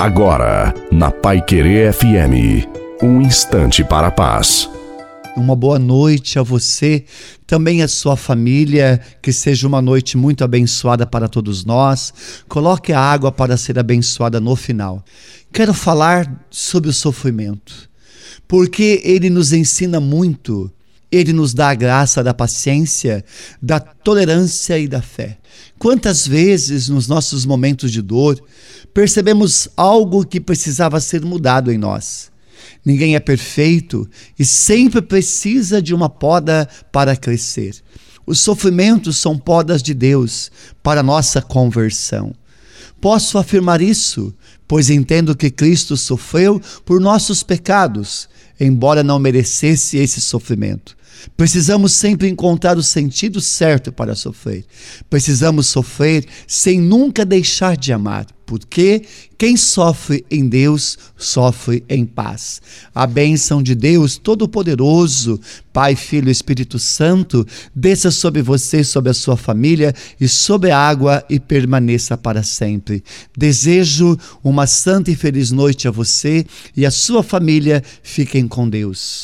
Agora, na Pai Querer FM, um instante para a paz. Uma boa noite a você, também a sua família, que seja uma noite muito abençoada para todos nós. Coloque a água para ser abençoada no final. Quero falar sobre o sofrimento, porque ele nos ensina muito ele nos dá a graça da paciência, da tolerância e da fé. Quantas vezes nos nossos momentos de dor percebemos algo que precisava ser mudado em nós? Ninguém é perfeito e sempre precisa de uma poda para crescer. Os sofrimentos são podas de Deus para nossa conversão. Posso afirmar isso, pois entendo que Cristo sofreu por nossos pecados, embora não merecesse esse sofrimento. Precisamos sempre encontrar o sentido certo para sofrer. Precisamos sofrer sem nunca deixar de amar, porque quem sofre em Deus sofre em paz. A bênção de Deus Todo-Poderoso, Pai, Filho e Espírito Santo, desça sobre você, sobre a sua família e sobre a água e permaneça para sempre. Desejo uma santa e feliz noite a você e a sua família. Fiquem com Deus.